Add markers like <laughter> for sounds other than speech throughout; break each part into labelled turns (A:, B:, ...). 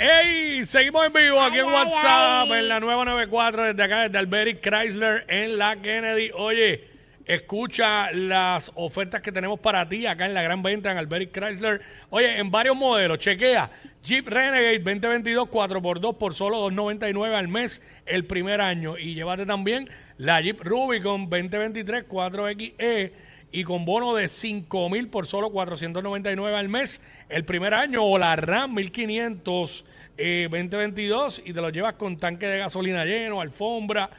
A: ¡Ey! Seguimos en vivo aquí en WhatsApp, en la nueva 94, desde acá, desde Alberic Chrysler, en la Kennedy. Oye, escucha las ofertas que tenemos para ti acá en la gran venta en Alberic Chrysler. Oye, en varios modelos, chequea. Jeep Renegade 2022 4x2 por solo 2.99 al mes el primer año. Y llévate también la Jeep Rubicon 2023 4XE y con bono de 5 mil por solo 499 al mes el primer año o la RAM 1500 eh, 2022 y te lo llevas con tanque de gasolina lleno, alfombra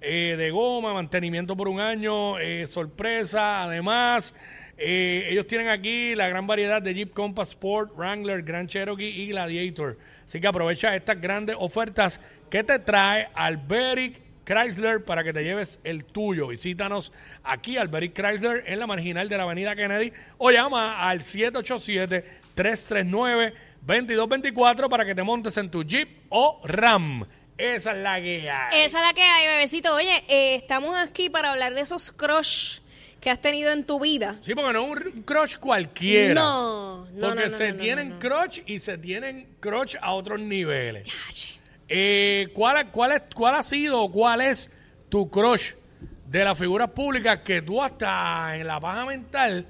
A: eh, de goma, mantenimiento por un año, eh, sorpresa, además eh, ellos tienen aquí la gran variedad de Jeep Compass Sport, Wrangler, Grand Cherokee y Gladiator. Así que aprovecha estas grandes ofertas que te trae Alberic Chrysler para que te lleves el tuyo. Visítanos aquí, Alberic Chrysler, en la marginal de la Avenida Kennedy, o llama al 787-339-2224 para que te montes en tu Jeep o Ram. Esa es la guía.
B: Esa es la que hay, bebecito. Oye, eh, estamos aquí para hablar de esos crush que has tenido en tu vida.
A: Sí, porque no es un crush cualquiera.
B: No, no,
A: Porque
B: no, no,
A: se
B: no,
A: tienen crush y se tienen crush a otros niveles.
B: Yache.
A: Eh, ¿cuál, cuál, es, ¿Cuál ha sido o cuál es tu crush de las figuras públicas que tú hasta en la paja mental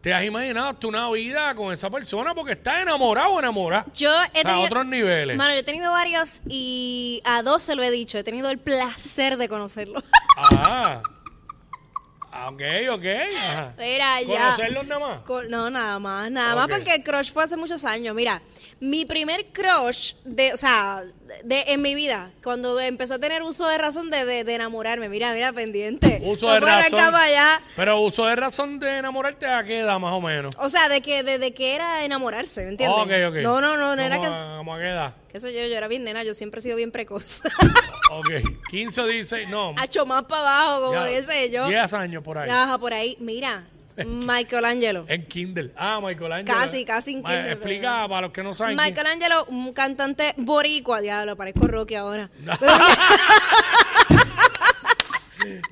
A: te has imaginado hasta una vida con esa persona porque estás enamorado o enamorada?
B: Yo he
A: a otros niveles.
B: Mano, yo he tenido varios y a dos se lo he dicho. He tenido el placer de conocerlo.
A: Ah. Ah, Ok, ok. Ajá.
B: Mira, ya.
A: ¿Conocerlos nada más?
B: Co- No, nada más, nada
A: Ok.
B: más porque el crush fue hace muchos años. Mira, mi primer crush de, o sea, de, en mi vida, cuando empecé a tener uso de razón de, de, de enamorarme, mira, mira, pendiente.
A: Uso
B: No
A: de
B: puedo arrancar
A: razón.
B: para allá.
A: Pero uso de razón de enamorarte a qué edad más o menos.
B: O sea, de que, de, de que era enamorarse, ¿me entiendes?
A: Ok, ok.
B: No, no, no, no era
A: ¿Cómo
B: que...
A: a- ¿Cómo a qué edad?
B: Eso yo, yo era bien nena, yo siempre he sido bien precoz. <laughs>
A: Ok. 15 o 16, no.
B: Hacho más para abajo, como dice yo.
A: 10 años por ahí.
B: Ajá, por ahí. Mira, <laughs> Michelangelo.
A: En Kindle. Ah, Michelangelo.
B: Casi, casi en Kindle,
A: Explica
B: pero-
A: para los que no saben.
B: Michelangelo, un cantante boricua, diablo, parezco Rocky ahora. <laughs>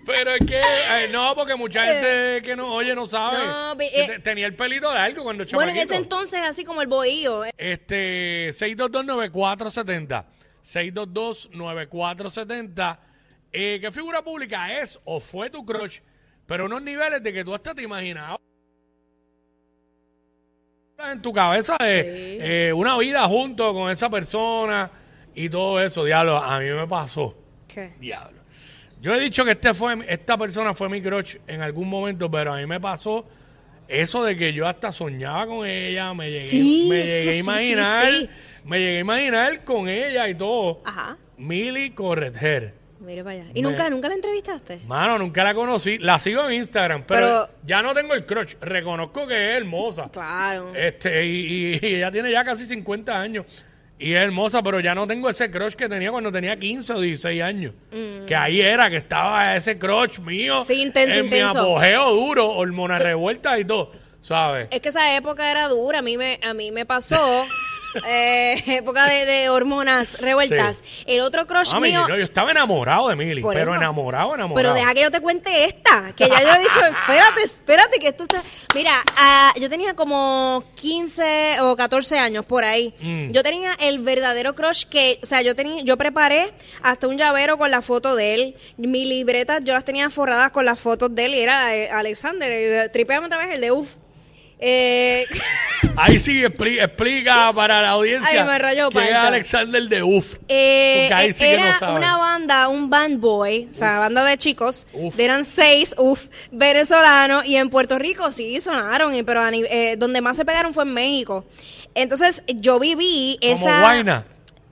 A: Pero es que, eh, no, porque mucha gente que no oye no sabe.
B: No, eh,
A: te- Tenía el pelito largo cuando
B: Bueno, en
A: chamaquito.
B: ese entonces, así como el bohío. eh.
A: Este, 6229470. 6229470. Eh, ¿Qué figura pública es o fue tu crush? Pero unos niveles de que tú hasta te imaginabas en tu cabeza de eh, una vida junto con esa persona y todo eso. Diablo, a mí me pasó.
B: ¿Qué?
A: Diablo. Yo he dicho que este fue, esta persona fue mi crush en algún momento, pero a mí me pasó eso de que yo hasta soñaba con ella, me llegué,
B: Sí,
A: me llegué a imaginar,
B: sí, sí.
A: me llegué a imaginar con ella y todo.
B: Ajá.
A: Mili Corretger.
B: Mira para allá. ¿Y
A: Me-
B: nunca, nunca la entrevistaste?
A: Mano, nunca la conocí. La sigo en Instagram, pero,
B: Pero-
A: ya no tengo el crush. Reconozco que es hermosa.
B: Claro.
A: Este, y, y- y ella tiene ya casi 50 años. Y es hermosa, pero ya no tengo ese crush que tenía cuando tenía 15 o 16 años. Que ahí era, que estaba ese crush mío.
B: Mm. Sí, intenso,
A: en
B: intenso.
A: mi apogeo duro, hormonas revueltas y todo, ¿sabes?
B: Es que esa época era dura. A mí me, a mí me pasó. <laughs> eh, <laughs> época de, de hormonas revueltas. El otro crush
A: Mami,
B: mío.
A: yo, yo estaba enamorado de Mili, pero
B: eso.
A: enamorado, enamorado.
B: Pero deja que yo te cuente esta, que ya yo he dicho, espérate, espérate, que esto está... Mira, ah, yo tenía como 15 o 14 años por ahí.
A: Mm.
B: Yo tenía el verdadero crush que, o sea, yo tenía, yo preparé hasta un llavero con la foto de él. Mi libreta yo las tenía forradas con las fotos de él y era Alexander. eh, Tripeame otra vez el de UF. Eh, <laughs>
A: Ahí sí expli- explica para la audiencia
B: Ay, me rayó,
A: es. Alexander de Uf.
B: Eh,
A: Porque ahí sí que no
B: era
A: saben.
B: una banda, un band boy, o sea, banda de chicos,
A: Uf.
B: de eran seis, uff, venezolanos, y en Puerto Rico sí sonaron, y- pero a ni- eh, donde más se pegaron fue en México. Entonces, yo viví
A: Como
B: esa...
A: Guaina.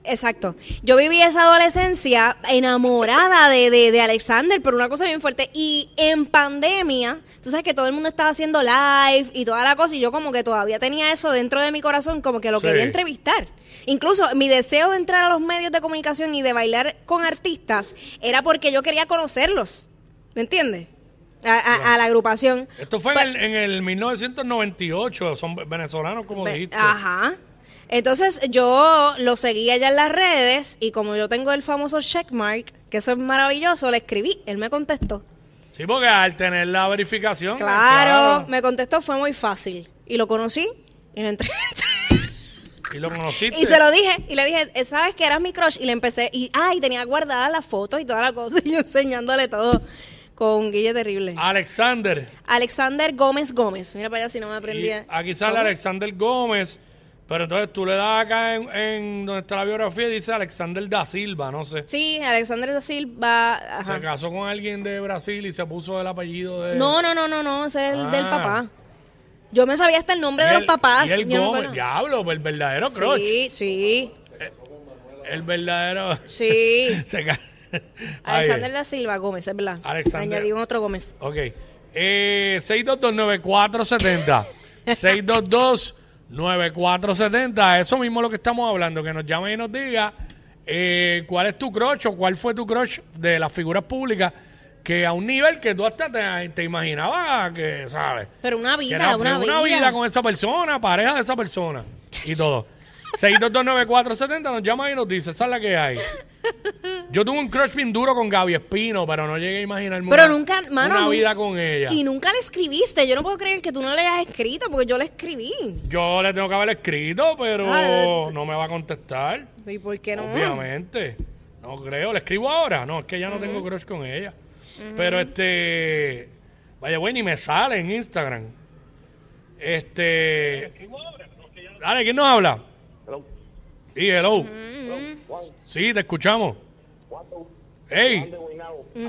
B: Exacto. Yo viví esa adolescencia enamorada de, de, de Alexander, pero una cosa bien fuerte. Y en pandemia, tú sabes que todo el mundo estaba haciendo live y toda la cosa, y yo como que todavía tenía eso dentro de mi corazón, como que lo
A: Sí.
B: quería entrevistar. Incluso mi deseo de entrar a los medios de comunicación y de bailar con artistas era porque yo quería conocerlos. ¿Me entiendes? A, a- a la agrupación.
A: Esto fue en el, en el 1998, son venezolanos como
B: Ve-
A: dijiste.
B: Ajá. Entonces yo lo seguí allá en las redes y como yo tengo el famoso checkmark, que eso es maravilloso, le escribí, él me contestó.
A: Sí, porque al tener la verificación.
B: Claro, me contestó, fue muy fácil. Y lo conocí y lo entrevisté.
A: Y lo conociste.
B: y se lo dije, y le dije, "Eh, ¿sabes que eras mi crush? Y le empecé, y ay, tenía guardadas las fotos y toda la cosa, <laughs> y yo enseñándole todo con Guille Terrible.
A: Alexander.
B: Alexander Gómez Gómez, mira para allá si no me
A: Y
B: aprendía.
A: aquí sale
B: ¿Cómo?
A: Alexander Gómez. Pero entonces tú le das acá en, en donde está la biografía y dice Alexander da Silva, no sé.
B: Sí, Alexander da Silva, ajá.
A: Se casó con alguien de Brasil y se puso el apellido de.
B: No, no, no, no, no, ese es el del
A: Ah.
B: papá. Yo me sabía hasta el nombre de los papás.
A: Y el
B: yo no me
A: Gómez,
B: acuerdo.
A: diablo, el verdadero crush.
B: Sí, sí,
A: El verdadero.
B: sí. <laughs>
A: se ca- <laughs>
B: Alexander da Silva Gómez, es verdad.
A: Alexander-
B: Añadí un otro Gómez.
A: Ok. Eh, 6229470. <laughs> 6229470. Eso mismo es lo que estamos hablando. Que nos llame y nos diga eh, cuál es tu crush o cuál fue tu crush de las figuras públicas que a un nivel que tú hasta te, te imaginabas que, ¿sabes?
B: Pero una vida,
A: era
B: una,
A: una
B: vida.
A: vida con esa persona, pareja de esa persona y todo. 6229470 nos llama y nos dice, esa es la que hay. <laughs> Yo tuve un crush bien duro con Gaby Espino, pero no llegué a imaginarme
B: Pero
A: una,
B: nunca, mano,
A: una
B: nun-
A: vida con ella.
B: Y nunca le escribiste. Yo no puedo creer que tú no le hayas escrito porque yo le escribí.
A: Yo le tengo que haber escrito, pero
B: Ah,
A: no me va a contestar.
B: ¿Y por qué no?
A: Obviamente. No creo. ¿Le escribo ahora? No, es que ya no tengo crush con ella. Pero este... Vaya, güey, ni me sale en Instagram. Este... Dale, ¿quién nos habla? Sí, hello. Sí, te escuchamos. Hey,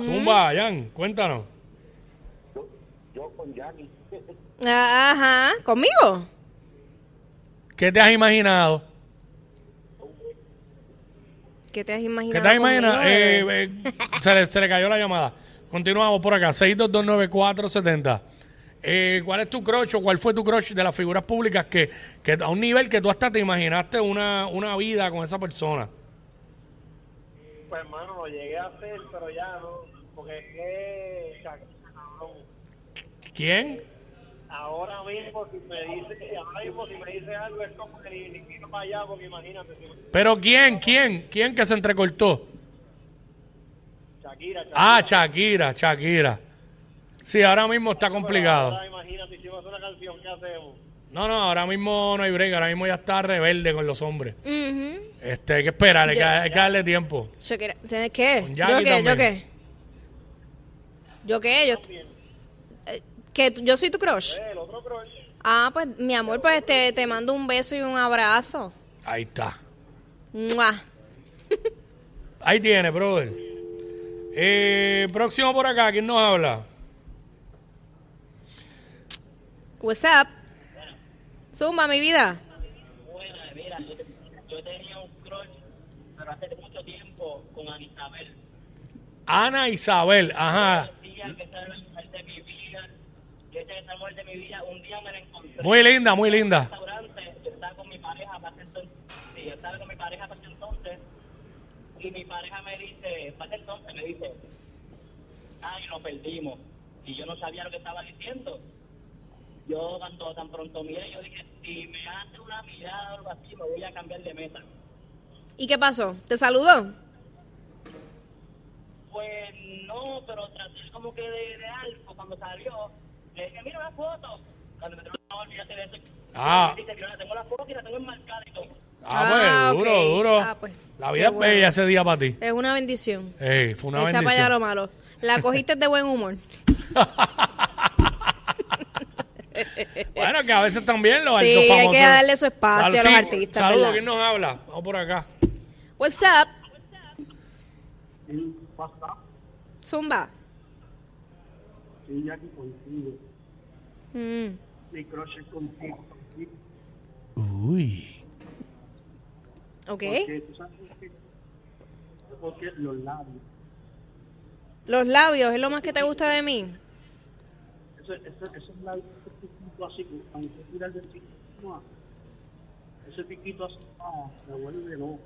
A: Zumba, Jan, cuéntanos.
B: Ah, <laughs> Ajá, ¿conmigo?
A: ¿Qué te has imaginado?
B: ¿Qué te has imaginado?
A: ¿Qué te has imaginado? Eh, eh, se, le, se le cayó la llamada. Continuamos por acá, 6229470. Eh, ¿Cuál es tu crush o cuál fue tu crush de las figuras públicas que, que a un nivel que tú hasta te imaginaste una, una vida con esa persona?
C: Pues hermano, lo llegué a hacer, pero ya no, porque es que cabrón,
A: ¿Quién?
C: ahora mismo si me dice, ahora mismo si me dice algo es como que ni, ni para allá, porque imagínate, si
A: ¿Pero quién? ¿Quién? ¿Quién que se entrecortó?
C: Shakira, Shakira,
A: Ah, Shakira, Shakira. Sí, ahora mismo está complicado.
C: ahora imagínate si va a una canción, ¿qué hacemos?
A: No, no, ahora mismo no hay break, ahora mismo ya está rebelde con los hombres.
B: Ujú.
A: Este, hay que esperar, hay que,
B: Yo-
A: hay que darle tiempo.
B: Shakira, ¿tienes qué?
A: Con
B: ¿Yo qué? ¿Yo
A: también.
B: qué? ¿Yo qué? Yo, eh, que tú- yo soy tu crush.
C: El otro crush,
B: Ah, pues mi amor, pues te, te mando un beso y un abrazo.
A: Ahí está.
B: ¡Mua! <laughs>
A: Ahí tiene, brother. Eh, próximo por acá, ¿quién nos habla?
B: What's up? Zumba, mi vida.
D: Bueno, mira, yo, yo tenía un crush, pero hace mucho tiempo, con Ana Isabel.
A: Ana Isabel, ajá.
D: Decía que esa era la mujer de mi vida, que esa es la mujer de mi vida. Un día me la encontré
A: Muy linda, muy
D: en un
A: linda.
D: restaurante, yo estaba con mi pareja para entonces, sí, yo estaba con mi pareja para ese entonces, y mi pareja me dice, para entonces me dice, ay, nos perdimos, y yo no sabía lo que estaba diciendo. Yo cuando tan pronto miré, yo dije, si me hace una mirada o algo así, me voy a cambiar de mesa.
B: ¿Y qué pasó? ¿Te saludó?
D: Pues no, pero traté como que de, de algo cuando salió. Le dije, mira la foto. Cuando me trajo no, olvídate de eso.
A: Ah.
D: Dice, mira, tengo la foto y la tengo enmarcada y todo.
A: Ah, pues,
B: Ah,
A: duro,
B: ok.
A: duro.
B: Ah, pues,
A: La vida es bella ese día para ti.
B: Es una bendición.
A: Ey, fue una
B: Echa para allá lo
A: bendición.
B: malo. La cogiste de buen humor. <laughs>
A: bueno, que a veces también los
B: Sí,
A: altos
B: hay
A: famosos.
B: que darle su espacio a los
A: sí,
B: artistas,
A: Saludos,
B: ¿verdad?
A: ¿quién nos habla? Vamos por acá.
B: What's up?
C: sí, pasa,
B: Zumba.
C: sí, aquí contigo,
B: Mm.
C: mi crush es contigo,
A: Uy.
B: Ok.
C: Porque, ¿tú sabes por qué? Porque los labios.
B: Los labios es lo más que te gusta de mí.
C: Eso, eso, esos labios, piquito así, aunque tira el dentista, no, ese piquito así, no, me vuelve loco.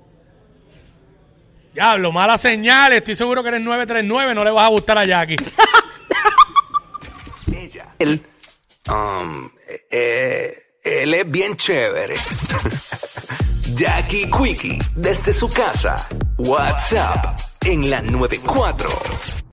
A: Diablo, mala señal. Estoy seguro que eres 939. No le vas a gustar a Jackie. <laughs>
E: Ella. Él, um, eh, él es bien chévere. <laughs> Jackie Quickie, desde su casa. WhatsApp en la 94.